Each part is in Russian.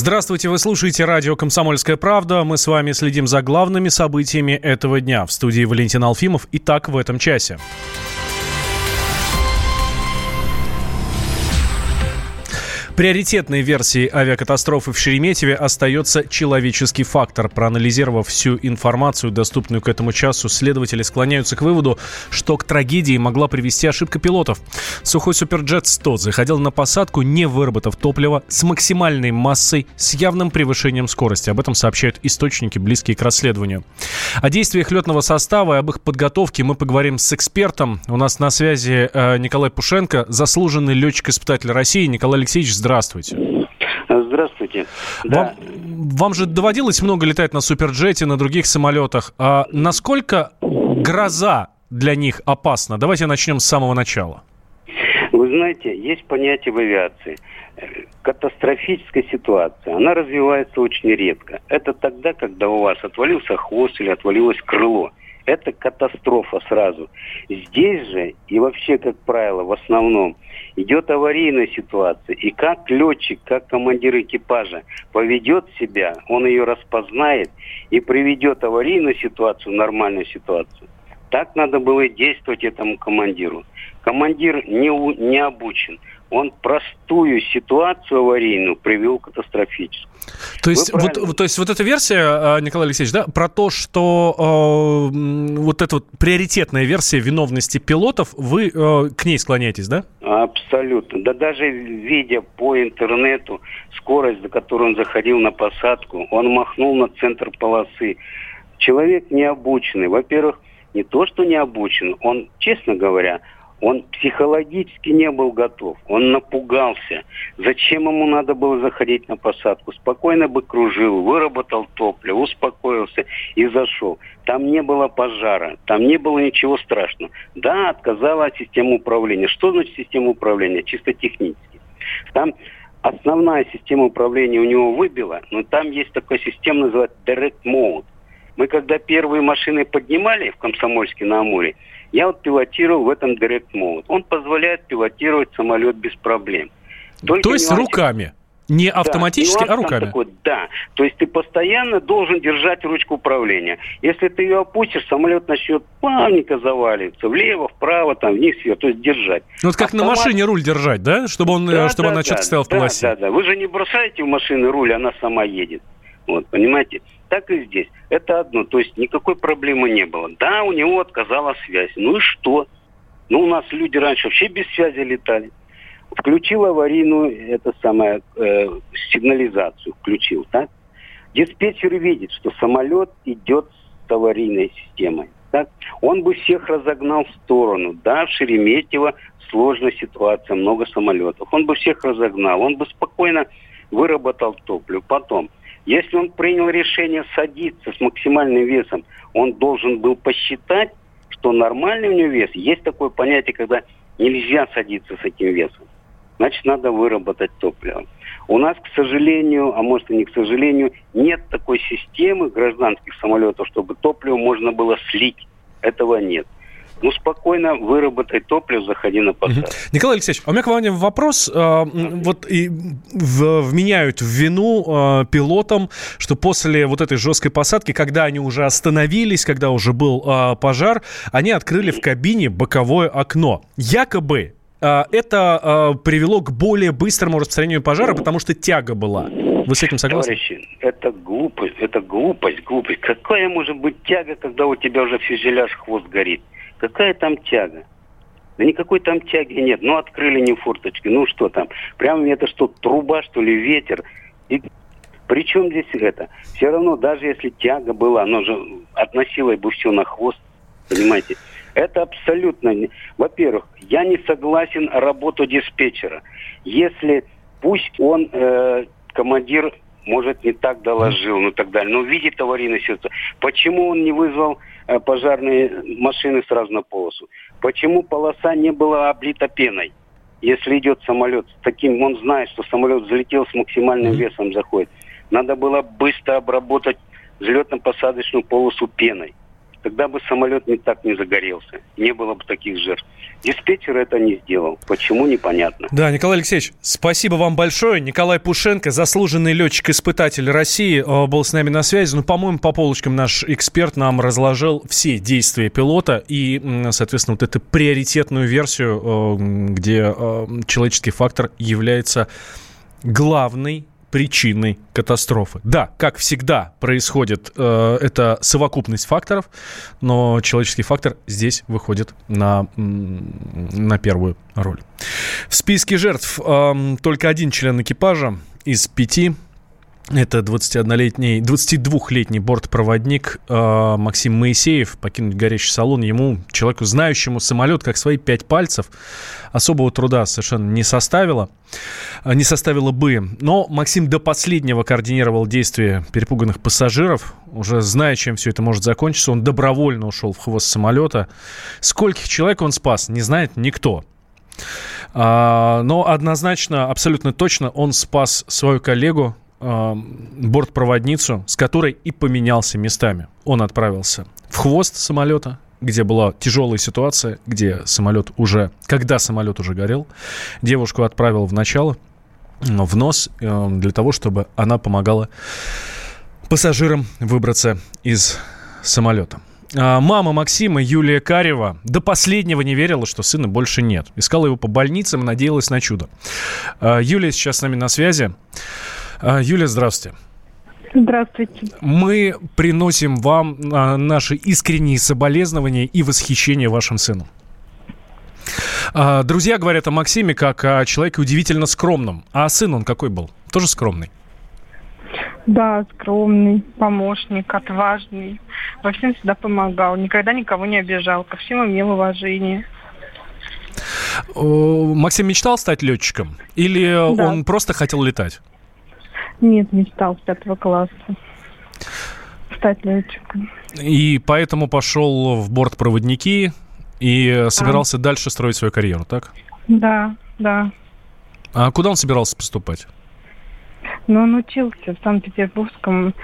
Здравствуйте, вы слушаете радио «Комсомольская правда». Мы с вами следим за главными событиями этого дня. В студии Валентин Алфимов. Итак, в этом часе. Приоритетной версией авиакатастрофы в Шереметьеве остается человеческий фактор. Проанализировав всю информацию, доступную к этому часу, следователи склоняются к выводу, что к трагедии могла привести ошибка пилотов. Сухой Суперджет 100 заходил на посадку, не выработав топлива, с максимальной массой, с явным превышением скорости. Об этом сообщают источники, близкие к расследованию. О действиях летного состава и об их подготовке мы поговорим с экспертом. У нас на связи э, Николай Пушенко, заслуженный летчик-испытатель России. Николай Алексеевич, здравствуйте здравствуйте. Здравствуйте. Вам, да. вам же доводилось много летать на Суперджете, на других самолетах. А насколько гроза для них опасна? Давайте начнем с самого начала. Вы знаете, есть понятие в авиации катастрофическая ситуация, она развивается очень редко. Это тогда, когда у вас отвалился хвост или отвалилось крыло. Это катастрофа сразу. Здесь же и вообще, как правило, в основном идет аварийная ситуация. И как летчик, как командир экипажа поведет себя, он ее распознает и приведет аварийную ситуацию в нормальную ситуацию. Так надо было действовать этому командиру. Командир не, не обучен он простую ситуацию аварийную привел к катастрофической. То есть, вот, то есть вот эта версия, а, Николай Алексеевич, да, про то, что э, вот эта вот приоритетная версия виновности пилотов, вы э, к ней склоняетесь, да? Абсолютно. Да даже видя по интернету скорость, за которую он заходил на посадку, он махнул на центр полосы. Человек необученный. Во-первых, не то, что не обучен, он, честно говоря, он психологически не был готов. Он напугался. Зачем ему надо было заходить на посадку? Спокойно бы кружил, выработал топливо, успокоился и зашел. Там не было пожара, там не было ничего страшного. Да, отказала система управления. Что значит система управления? Чисто технически. Там основная система управления у него выбила, но там есть такая система, называется Direct Mode. Мы когда первые машины поднимали в Комсомольске на Амуре, я вот пилотировал в этом Direct Mode. Он позволяет пилотировать самолет без проблем. Только То есть нюанс... руками? Не автоматически, да, а руками? Такой, да. То есть ты постоянно должен держать ручку управления. Если ты ее опустишь, самолет начнет плавненько заваливаться. Влево, вправо, там, вниз, вверх. То есть держать. Ну, вот как Автомат... на машине руль держать, да? Чтобы, он, да, чтобы да, она да, четко стояла в полосе. Да, да, да. Вы же не бросаете в машину руль, она сама едет. Вот, понимаете? Так и здесь. Это одно. То есть никакой проблемы не было. Да, у него отказала связь. Ну и что? Ну, у нас люди раньше вообще без связи летали. Включил аварийную, это самое, э, сигнализацию включил, так? Диспетчер видит, что самолет идет с аварийной системой. Так? Он бы всех разогнал в сторону. Да, в Шереметьево сложная ситуация, много самолетов. Он бы всех разогнал, он бы спокойно выработал топливо. Потом, если он принял решение садиться с максимальным весом, он должен был посчитать, что нормальный у него вес. Есть такое понятие, когда нельзя садиться с этим весом. Значит, надо выработать топливо. У нас, к сожалению, а может и не к сожалению, нет такой системы гражданских самолетов, чтобы топливо можно было слить. Этого нет ну, спокойно выработай топливо, заходи на посадку. Николай Алексеевич, а у меня к вам вопрос. А, вот и вменяют в вину а, пилотам, что после вот этой жесткой посадки, когда они уже остановились, когда уже был а, пожар, они открыли в кабине боковое окно. Якобы это привело к более быстрому распространению пожара, потому что тяга была. Вы с этим согласны? Товарищи, это глупость, это глупость, глупость. Какая может быть тяга, когда у тебя уже фюзеляж хвост горит? Какая там тяга? Да никакой там тяги нет. Ну, открыли не форточки. Ну, что там? Прямо это что, труба, что ли, ветер? И при чем здесь это? Все равно, даже если тяга была, оно же относило бы все на хвост. Понимаете? Это абсолютно... Во-первых, я не согласен работу диспетчера. Если пусть он, э, командир, может, не так доложил, ну так далее, но видит аварийную ситуацию. Почему он не вызвал Э, пожарные машины сразу на полосу. Почему полоса не была облита пеной? Если идет самолет с таким, он знает, что самолет залетел с максимальным весом, заходит. Надо было быстро обработать взлетно-посадочную полосу пеной. Тогда бы самолет не так не загорелся. Не было бы таких жертв. Диспетчер это не сделал. Почему, непонятно. Да, Николай Алексеевич, спасибо вам большое. Николай Пушенко, заслуженный летчик-испытатель России, э, был с нами на связи. Ну, по-моему, по полочкам наш эксперт нам разложил все действия пилота и, соответственно, вот эту приоритетную версию, э, где э, человеческий фактор является главной причиной катастрофы. Да, как всегда происходит, э, это совокупность факторов, но человеческий фактор здесь выходит на, на первую роль. В списке жертв э, только один член экипажа из пяти это 21-летний, 22-летний бортпроводник э, Максим Моисеев. Покинуть горящий салон ему, человеку, знающему самолет как свои пять пальцев, особого труда совершенно не составило. Э, не составило бы. Но Максим до последнего координировал действия перепуганных пассажиров. Уже зная, чем все это может закончиться, он добровольно ушел в хвост самолета. Скольких человек он спас, не знает никто. А, но однозначно, абсолютно точно он спас свою коллегу, э, бортпроводницу, с которой и поменялся местами. Он отправился в хвост самолета, где была тяжелая ситуация, где самолет уже, когда самолет уже горел, девушку отправил в начало, в нос, для того, чтобы она помогала пассажирам выбраться из самолета. А, мама Максима, Юлия Карева, до последнего не верила, что сына больше нет. Искала его по больницам, надеялась на чудо. А, Юлия сейчас с нами на связи. А, Юлия, здравствуйте. Здравствуйте. Мы приносим вам а, наши искренние соболезнования и восхищение вашим сыном. А, друзья говорят о Максиме как о человеке удивительно скромном. А сын он какой был? Тоже скромный? Да, скромный, помощник, отважный. Во всем всегда помогал. Никогда никого не обижал. Ко всем имел уважение. Максим мечтал стать летчиком? Или да. он просто хотел летать? Нет, мечтал с пятого класса стать летчиком. И поэтому пошел в бортпроводники и собирался а. дальше строить свою карьеру, так? Да, да. А куда он собирался поступать? Ну, он учился в Санкт-Петербургском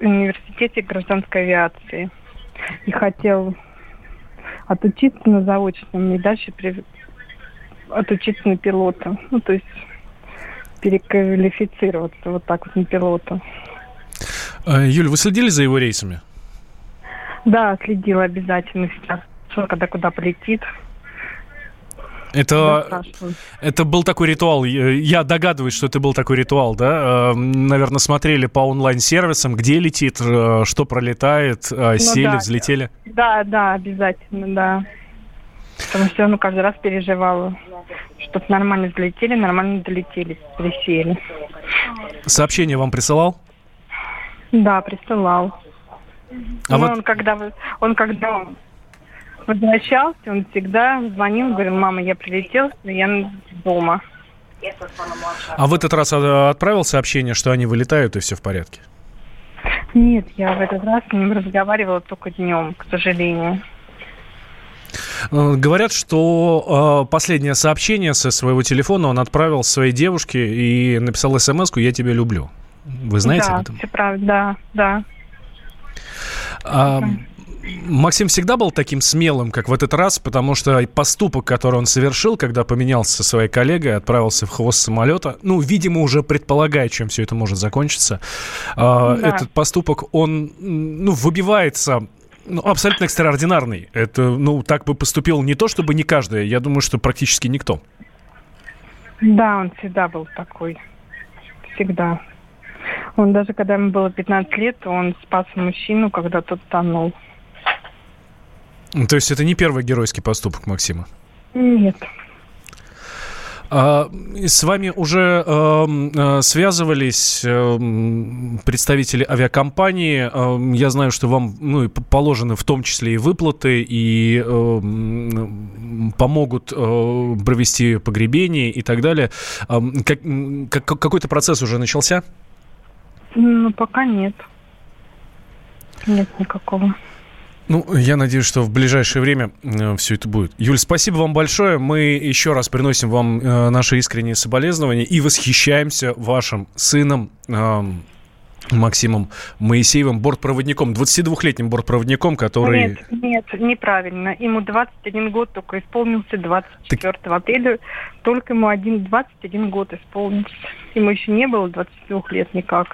университете гражданской авиации. И хотел отучиться на заочном и дальше при... отучиться на пилота. Ну, то есть переквалифицироваться вот так вот на пилота. А, Юля, вы следили за его рейсами? Да, следила обязательно сейчас, когда куда полетит. Это, это был такой ритуал. Я догадываюсь, что это был такой ритуал, да? Наверное, смотрели по онлайн-сервисам, где летит, э, что пролетает, э, ну, сели, да, взлетели. Да, да, обязательно, да. Потому что ну, каждый раз переживала, чтобы нормально взлетели, нормально долетели, присели. Сообщение вам присылал? Да, присылал. А вот... он когда он когда возвращался, он всегда звонил, говорил, мама, я прилетел, я дома. А в этот раз а, отправил сообщение, что они вылетают и все в порядке? Нет, я в этот раз с ним разговаривала только днем, к сожалению. Э, говорят, что э, последнее сообщение со своего телефона он отправил своей девушке и написал смс «Я тебя люблю». Вы знаете да, об этом? все правда, да, да. А, Максим всегда был таким смелым, как в этот раз, потому что поступок, который он совершил, когда поменялся со своей коллегой, отправился в хвост самолета, ну, видимо, уже предполагая, чем все это может закончиться, а, да. этот поступок, он, ну, выбивается ну, абсолютно экстраординарный. Это, ну, так бы поступил не то, чтобы не каждый, я думаю, что практически никто. Да, он всегда был такой. Всегда. Он даже когда ему было 15 лет, он спас мужчину, когда тот тонул. То есть это не первый геройский поступок Максима? Нет. А, с вами уже эм, э, связывались э, представители авиакомпании. Э, я знаю, что вам ну, положены в том числе и выплаты, и помогут э, провести погребение и так далее. Как, как, какой-то процесс уже начался? Ну, пока нет. Нет никакого. Ну, я надеюсь, что в ближайшее время э, все это будет. Юль, спасибо вам большое. Мы еще раз приносим вам э, наши искренние соболезнования и восхищаемся вашим сыном. Э, Максимом Моисеевым, бортпроводником, 22-летним бортпроводником, который... Нет, нет, неправильно. Ему 21 год только исполнился 24 так... апреля. Только ему один, 21 год исполнился. Ему еще не было 22 лет никак.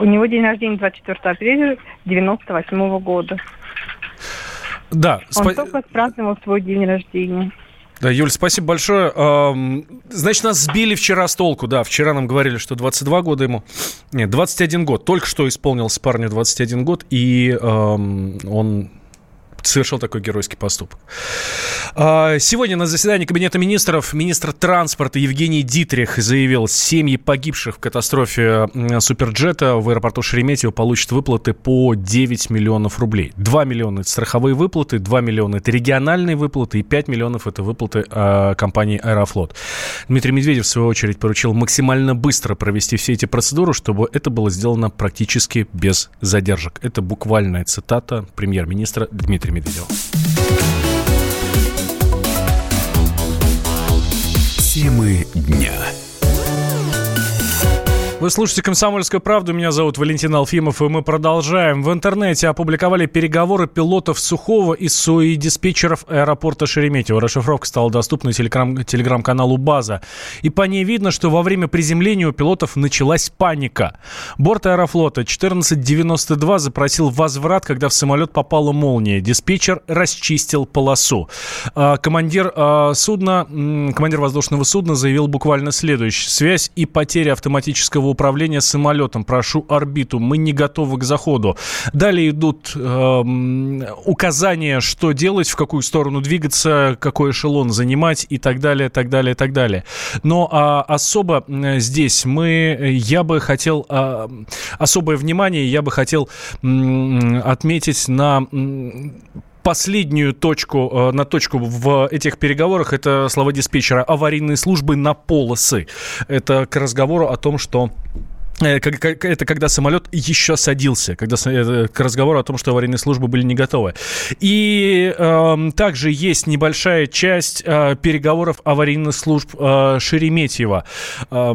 У него день рождения 24 апреля 98 -го года. Да. Он спа... только праздновал свой день рождения. Да, Юль, спасибо большое. Значит, нас сбили вчера с толку, да. Вчера нам говорили, что 22 года ему. Нет, 21 год. Только что исполнился парню 21 год, и он совершил такой геройский поступок. А, сегодня на заседании Кабинета министров министр транспорта Евгений Дитрих заявил, семьи погибших в катастрофе Суперджета в аэропорту Шереметьево получат выплаты по 9 миллионов рублей. 2 миллиона – это страховые выплаты, 2 миллиона – это региональные выплаты, и 5 миллионов – это выплаты э, компании «Аэрофлот». Дмитрий Медведев, в свою очередь, поручил максимально быстро провести все эти процедуры, чтобы это было сделано практически без задержек. Это буквальная цитата премьер-министра Дмитрия Медведева. Темы. Вы слушаете «Комсомольскую правду». Меня зовут Валентин Алфимов, и мы продолжаем. В интернете опубликовали переговоры пилотов Сухого и СУИ диспетчеров аэропорта Шереметьево. Расшифровка стала доступна телеграм- телеграм-каналу «База». И по ней видно, что во время приземления у пилотов началась паника. Борт аэрофлота 1492 запросил возврат, когда в самолет попала молния. Диспетчер расчистил полосу. А, командир а, судна, командир воздушного судна заявил буквально следующее. Связь и потеря автоматического управления самолетом. Прошу орбиту. Мы не готовы к заходу. Далее идут э, указания, что делать, в какую сторону двигаться, какой эшелон занимать и так далее, так далее, так далее. Но а, особо здесь мы, я бы хотел, а, особое внимание я бы хотел м, отметить на последнюю точку, э, на точку в этих переговорах, это слова диспетчера аварийной службы на полосы. Это к разговору о том, что э, это когда самолет еще садился, когда э, к разговору о том, что аварийные службы были не готовы. И э, также есть небольшая часть э, переговоров аварийных служб э, Шереметьева. Э,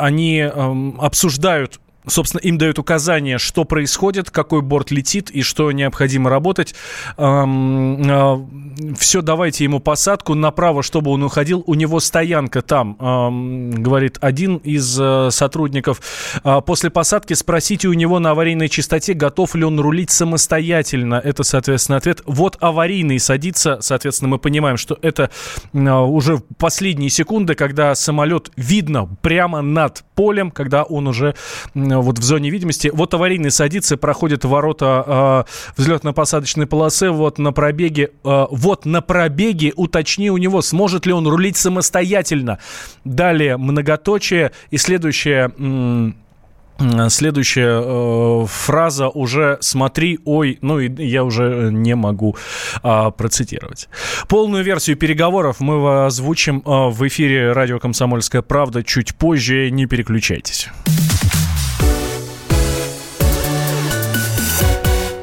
они э, обсуждают собственно, им дают указания, что происходит, какой борт летит и что необходимо работать. А, Все, давайте ему посадку направо, чтобы он уходил. У него стоянка там, говорит один из э, сотрудников. А, после посадки спросите у него на аварийной частоте, готов ли он рулить самостоятельно. Это, соответственно, ответ. Вот аварийный садится, соответственно, мы понимаем, что это а, уже последние секунды, когда самолет видно прямо над полем, когда он уже вот в зоне видимости. Вот аварийный садится, проходит ворота э, взлетно-посадочной полосы, вот на пробеге, э, вот на пробеге, уточни у него, сможет ли он рулить самостоятельно. Далее многоточие и следующее... Следующая э, фраза уже смотри, ой, ну и я уже не могу э, процитировать. Полную версию переговоров мы озвучим э, в эфире радио «Комсомольская правда» чуть позже, не переключайтесь.